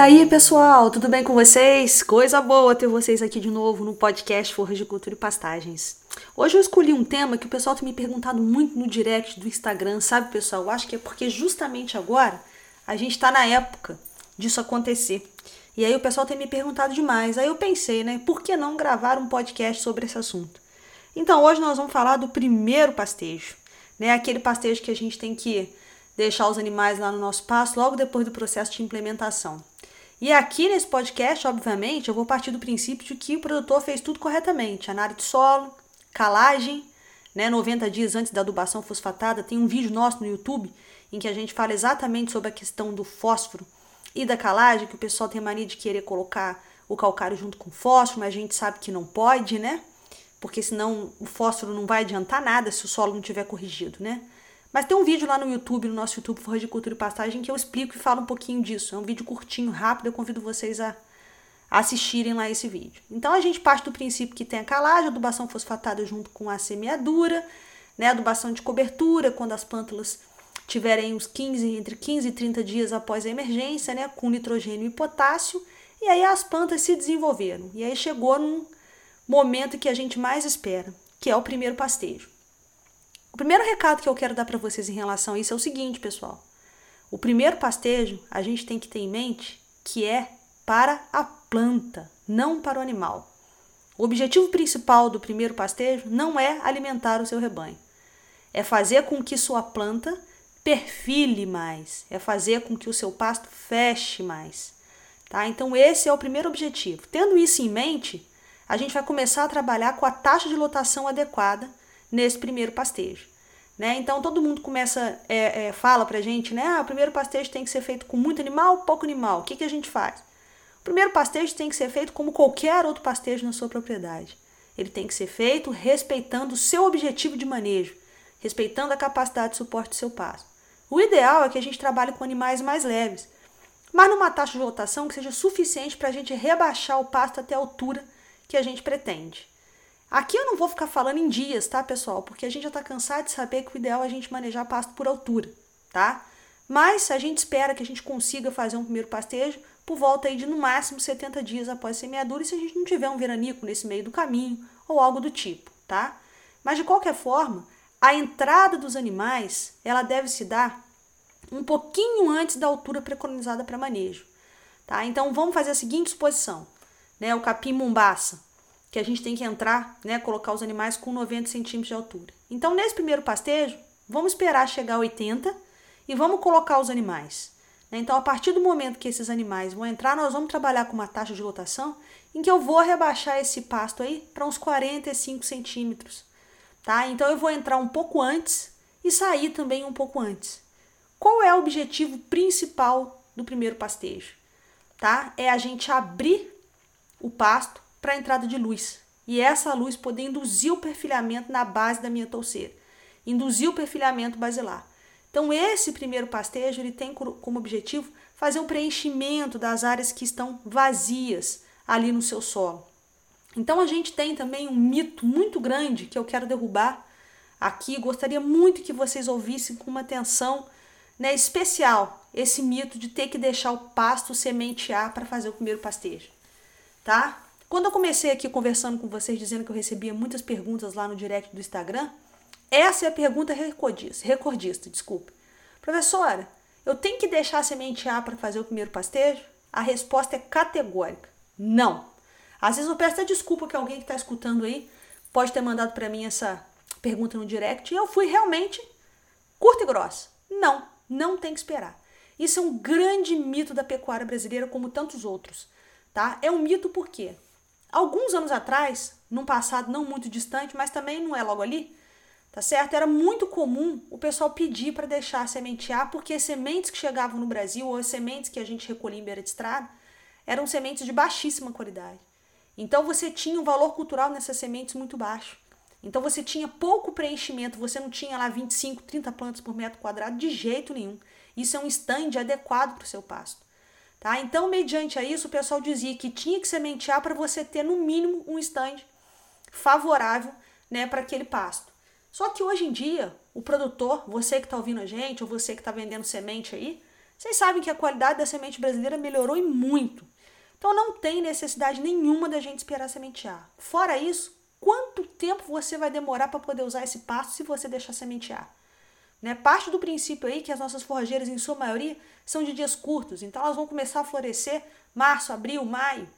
Aí, pessoal, tudo bem com vocês? Coisa boa ter vocês aqui de novo no podcast Forras de Cultura e Pastagens. Hoje eu escolhi um tema que o pessoal tem me perguntado muito no direct do Instagram, sabe, pessoal? Eu acho que é porque justamente agora a gente está na época disso acontecer. E aí o pessoal tem me perguntado demais. Aí eu pensei, né, por que não gravar um podcast sobre esse assunto? Então hoje nós vamos falar do primeiro pastejo, né? Aquele pastejo que a gente tem que deixar os animais lá no nosso pasto logo depois do processo de implementação. E aqui nesse podcast, obviamente, eu vou partir do princípio de que o produtor fez tudo corretamente: análise de solo, calagem, né, 90 dias antes da adubação fosfatada. Tem um vídeo nosso no YouTube em que a gente fala exatamente sobre a questão do fósforo e da calagem, que o pessoal tem mania de querer colocar o calcário junto com o fósforo, mas a gente sabe que não pode, né? Porque senão o fósforo não vai adiantar nada se o solo não tiver corrigido, né? Mas tem um vídeo lá no YouTube, no nosso YouTube Forra de Cultura e Pastagem, que eu explico e falo um pouquinho disso. É um vídeo curtinho, rápido, eu convido vocês a assistirem lá esse vídeo. Então a gente parte do princípio que tem a calagem, adubação fosfatada junto com a semeadura, né, adubação de cobertura, quando as plântulas tiverem uns 15, entre 15 e 30 dias após a emergência, né, com nitrogênio e potássio, e aí as plantas se desenvolveram. E aí chegou num momento que a gente mais espera, que é o primeiro pastejo. O primeiro recado que eu quero dar para vocês em relação a isso é o seguinte, pessoal. O primeiro pastejo a gente tem que ter em mente que é para a planta, não para o animal. O objetivo principal do primeiro pastejo não é alimentar o seu rebanho, é fazer com que sua planta perfile mais, é fazer com que o seu pasto feche mais. Tá? Então, esse é o primeiro objetivo. Tendo isso em mente, a gente vai começar a trabalhar com a taxa de lotação adequada nesse primeiro pastejo. Né? Então todo mundo começa, é, é, fala pra gente, né? Ah, o primeiro pastejo tem que ser feito com muito animal, pouco animal. O que, que a gente faz? O primeiro pastejo tem que ser feito como qualquer outro pastejo na sua propriedade. Ele tem que ser feito respeitando o seu objetivo de manejo, respeitando a capacidade de suporte do seu pasto. O ideal é que a gente trabalhe com animais mais leves, mas numa taxa de rotação que seja suficiente para a gente rebaixar o pasto até a altura que a gente pretende. Aqui eu não vou ficar falando em dias, tá, pessoal? Porque a gente já está cansado de saber que o ideal é a gente manejar pasto por altura, tá? Mas a gente espera que a gente consiga fazer um primeiro pastejo por volta aí de no máximo 70 dias após a semeadura e se a gente não tiver um veranico nesse meio do caminho ou algo do tipo, tá? Mas de qualquer forma, a entrada dos animais, ela deve se dar um pouquinho antes da altura preconizada para manejo, tá? Então vamos fazer a seguinte suposição, né? O capim mombaça, que a gente tem que entrar, né, colocar os animais com 90 centímetros de altura. Então, nesse primeiro pastejo, vamos esperar chegar a 80 e vamos colocar os animais. Né? Então, a partir do momento que esses animais vão entrar, nós vamos trabalhar com uma taxa de lotação em que eu vou rebaixar esse pasto aí para uns 45 centímetros. Tá? Então, eu vou entrar um pouco antes e sair também um pouco antes. Qual é o objetivo principal do primeiro pastejo? Tá? É a gente abrir o pasto para a entrada de luz. E essa luz poder induzir o perfilhamento na base da minha touceira, induzir o perfilhamento basilar. Então, esse primeiro pastejo ele tem como objetivo fazer um preenchimento das áreas que estão vazias ali no seu solo. Então, a gente tem também um mito muito grande que eu quero derrubar aqui. Gostaria muito que vocês ouvissem com uma atenção né, especial esse mito de ter que deixar o pasto sementear para fazer o primeiro pastejo. Tá? Quando eu comecei aqui conversando com vocês, dizendo que eu recebia muitas perguntas lá no direct do Instagram, essa é a pergunta recordista, recordista desculpe. Professora, eu tenho que deixar a sementear para fazer o primeiro pastejo? A resposta é categórica: não. Às vezes eu peço desculpa que alguém que está escutando aí pode ter mandado para mim essa pergunta no direct e eu fui realmente curta e grossa. Não, não tem que esperar. Isso é um grande mito da pecuária brasileira, como tantos outros. Tá? É um mito por quê? Alguns anos atrás, num passado não muito distante, mas também não é logo ali, tá certo? Era muito comum o pessoal pedir para deixar sementear, porque as sementes que chegavam no Brasil, ou as sementes que a gente recolhia em beira de estrada, eram sementes de baixíssima qualidade. Então você tinha um valor cultural nessas sementes muito baixo. Então você tinha pouco preenchimento, você não tinha lá 25, 30 plantas por metro quadrado de jeito nenhum. Isso é um stand adequado para o seu pasto. Tá? Então, mediante a isso, o pessoal dizia que tinha que sementear para você ter no mínimo um stand favorável né, para aquele pasto. Só que hoje em dia, o produtor, você que está ouvindo a gente, ou você que está vendendo semente aí, vocês sabem que a qualidade da semente brasileira melhorou e muito. Então não tem necessidade nenhuma da gente esperar sementear. Fora isso, quanto tempo você vai demorar para poder usar esse pasto se você deixar sementear? Né? Parte do princípio aí que as nossas forrageiras, em sua maioria, são de dias curtos, então elas vão começar a florescer março, abril, maio.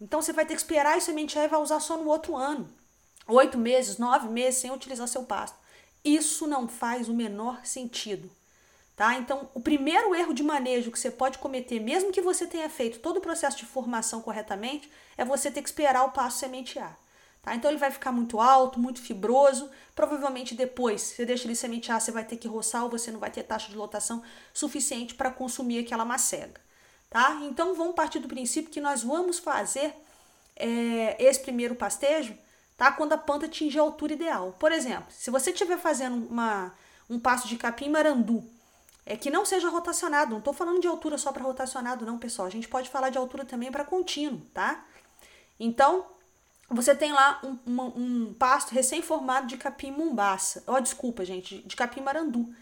Então você vai ter que esperar e sementear e vai usar só no outro ano. Oito meses, nove meses sem utilizar seu pasto. Isso não faz o menor sentido. Tá? Então, o primeiro erro de manejo que você pode cometer, mesmo que você tenha feito todo o processo de formação corretamente, é você ter que esperar o pasto sementear. Tá? Então ele vai ficar muito alto, muito fibroso. Provavelmente depois, você deixa ele sementear, você vai ter que roçar ou você não vai ter taxa de lotação suficiente para consumir aquela macega. Tá? Então vamos partir do princípio que nós vamos fazer é, esse primeiro pastejo tá? quando a planta atingir a altura ideal. Por exemplo, se você estiver fazendo uma, um pasto de capim marandu, é que não seja rotacionado, não estou falando de altura só para rotacionado, não, pessoal. A gente pode falar de altura também para contínuo, tá? Então, você tem lá um, um pasto recém-formado de capim mumbaça. Ó, oh, desculpa, gente, de capim marandu.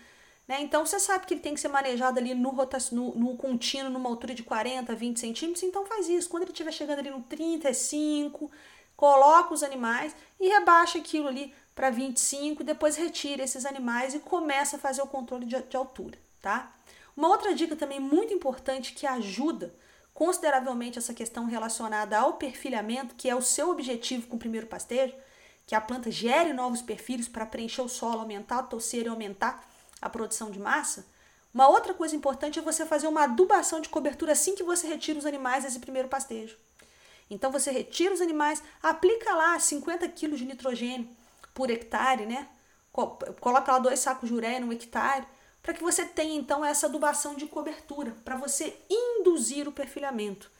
Né? Então você sabe que ele tem que ser manejado ali no, no, no contínuo, numa altura de 40, 20 centímetros, então faz isso. Quando ele estiver chegando ali no 35, coloca os animais e rebaixa aquilo ali para 25, depois retira esses animais e começa a fazer o controle de, de altura, tá? Uma outra dica também muito importante que ajuda consideravelmente essa questão relacionada ao perfilhamento, que é o seu objetivo com o primeiro pastejo, que a planta gere novos perfilhos para preencher o solo, aumentar a toceira e aumentar a produção de massa. Uma outra coisa importante é você fazer uma adubação de cobertura assim que você retira os animais desse primeiro pastejo. Então você retira os animais, aplica lá 50 kg de nitrogênio por hectare, né? Coloca lá dois sacos de ureia no hectare para que você tenha então essa adubação de cobertura, para você induzir o perfilhamento,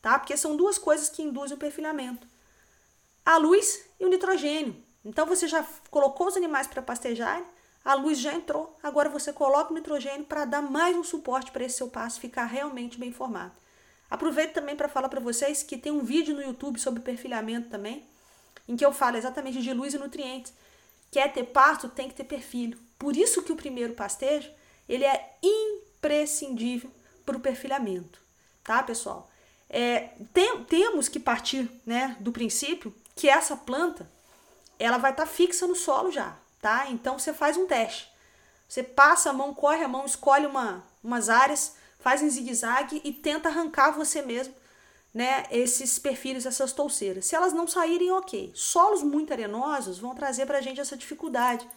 tá? Porque são duas coisas que induzem o perfilhamento: a luz e o nitrogênio. Então você já colocou os animais para pastejar, a luz já entrou, agora você coloca o nitrogênio para dar mais um suporte para esse seu pasto ficar realmente bem formado. Aproveito também para falar para vocês que tem um vídeo no YouTube sobre perfilhamento também, em que eu falo exatamente de luz e nutrientes. Quer ter pasto, tem que ter perfilho. Por isso que o primeiro pastejo, ele é imprescindível para o perfilhamento, tá, pessoal? É, tem, temos que partir né, do princípio que essa planta ela vai estar tá fixa no solo já, tá? Então você faz um teste. Você passa a mão, corre a mão, escolhe uma, umas áreas, faz em zigue-zague e tenta arrancar você mesmo né, esses perfis, essas touceiras. Se elas não saírem, ok. Solos muito arenosos vão trazer para a gente essa dificuldade.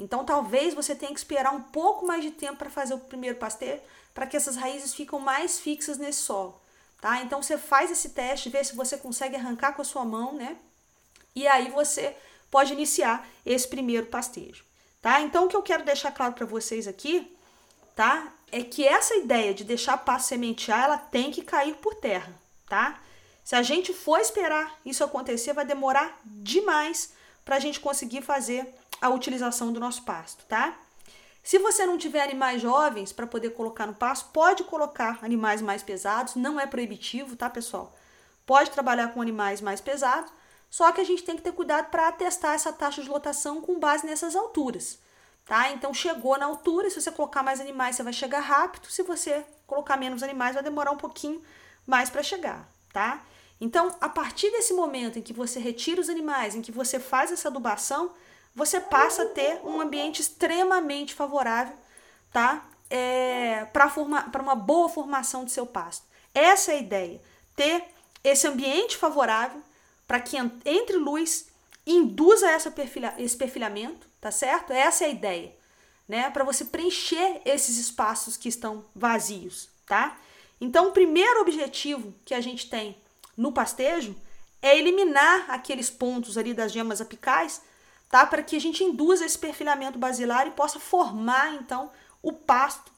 Então, talvez você tenha que esperar um pouco mais de tempo para fazer o primeiro pasteiro, para que essas raízes ficam mais fixas nesse solo, tá? Então, você faz esse teste, vê se você consegue arrancar com a sua mão, né? E aí você pode iniciar esse primeiro pastejo, tá? Então, o que eu quero deixar claro para vocês aqui, tá? É que essa ideia de deixar a pasto sementear, ela tem que cair por terra, tá? Se a gente for esperar isso acontecer, vai demorar demais para a gente conseguir fazer a utilização do nosso pasto, tá? Se você não tiver animais jovens para poder colocar no pasto, pode colocar animais mais pesados, não é proibitivo, tá, pessoal? Pode trabalhar com animais mais pesados, só que a gente tem que ter cuidado para atestar essa taxa de lotação com base nessas alturas, tá? Então chegou na altura, se você colocar mais animais, você vai chegar rápido, se você colocar menos animais, vai demorar um pouquinho mais para chegar, tá? Então, a partir desse momento em que você retira os animais, em que você faz essa adubação, você passa a ter um ambiente extremamente favorável, tá? É, para uma boa formação do seu pasto. Essa é a ideia. Ter esse ambiente favorável para que entre luz induza perfilha, esse perfilhamento, tá certo? Essa é a ideia, né? Para você preencher esses espaços que estão vazios, tá? Então, o primeiro objetivo que a gente tem no pastejo é eliminar aqueles pontos ali das gemas apicais tá? Para que a gente induza esse perfilhamento basilar e possa formar então o pasto,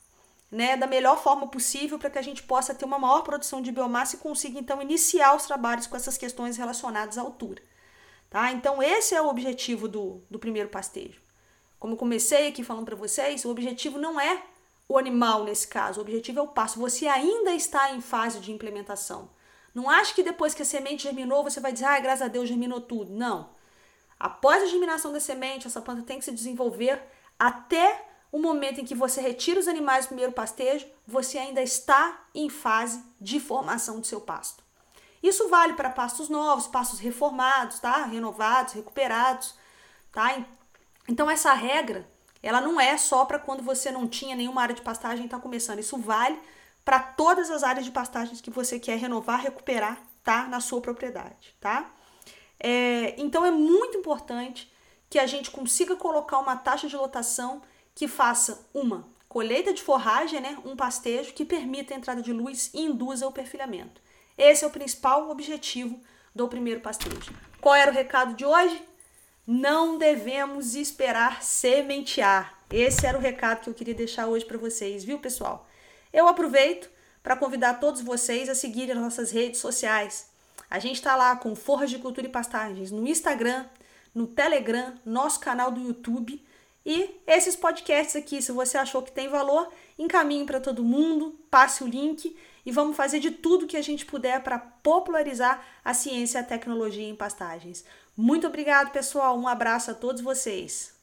né, da melhor forma possível para que a gente possa ter uma maior produção de biomassa e consiga então iniciar os trabalhos com essas questões relacionadas à altura, tá? Então esse é o objetivo do, do primeiro pastejo. Como eu comecei aqui falando para vocês, o objetivo não é o animal nesse caso, o objetivo é o pasto. Você ainda está em fase de implementação. Não ache que depois que a semente germinou, você vai dizer, ah, graças a Deus germinou tudo. Não. Após a germinação da semente, essa planta tem que se desenvolver até o momento em que você retira os animais do primeiro pastejo, você ainda está em fase de formação do seu pasto. Isso vale para pastos novos, pastos reformados, tá? Renovados, recuperados, tá? Então essa regra, ela não é só para quando você não tinha nenhuma área de pastagem e está começando. Isso vale para todas as áreas de pastagens que você quer renovar, recuperar, tá? Na sua propriedade, tá? É, então é muito importante que a gente consiga colocar uma taxa de lotação que faça uma colheita de forragem, né, um pastejo que permita a entrada de luz e induza o perfilhamento. Esse é o principal objetivo do primeiro pastejo. Qual era o recado de hoje? Não devemos esperar sementear. Esse era o recado que eu queria deixar hoje para vocês, viu, pessoal? Eu aproveito para convidar todos vocês a seguirem as nossas redes sociais. A gente está lá com Forras de Cultura e Pastagens no Instagram, no Telegram, nosso canal do YouTube e esses podcasts aqui, se você achou que tem valor, encaminhe para todo mundo, passe o link e vamos fazer de tudo que a gente puder para popularizar a ciência e a tecnologia em pastagens. Muito obrigado, pessoal. Um abraço a todos vocês.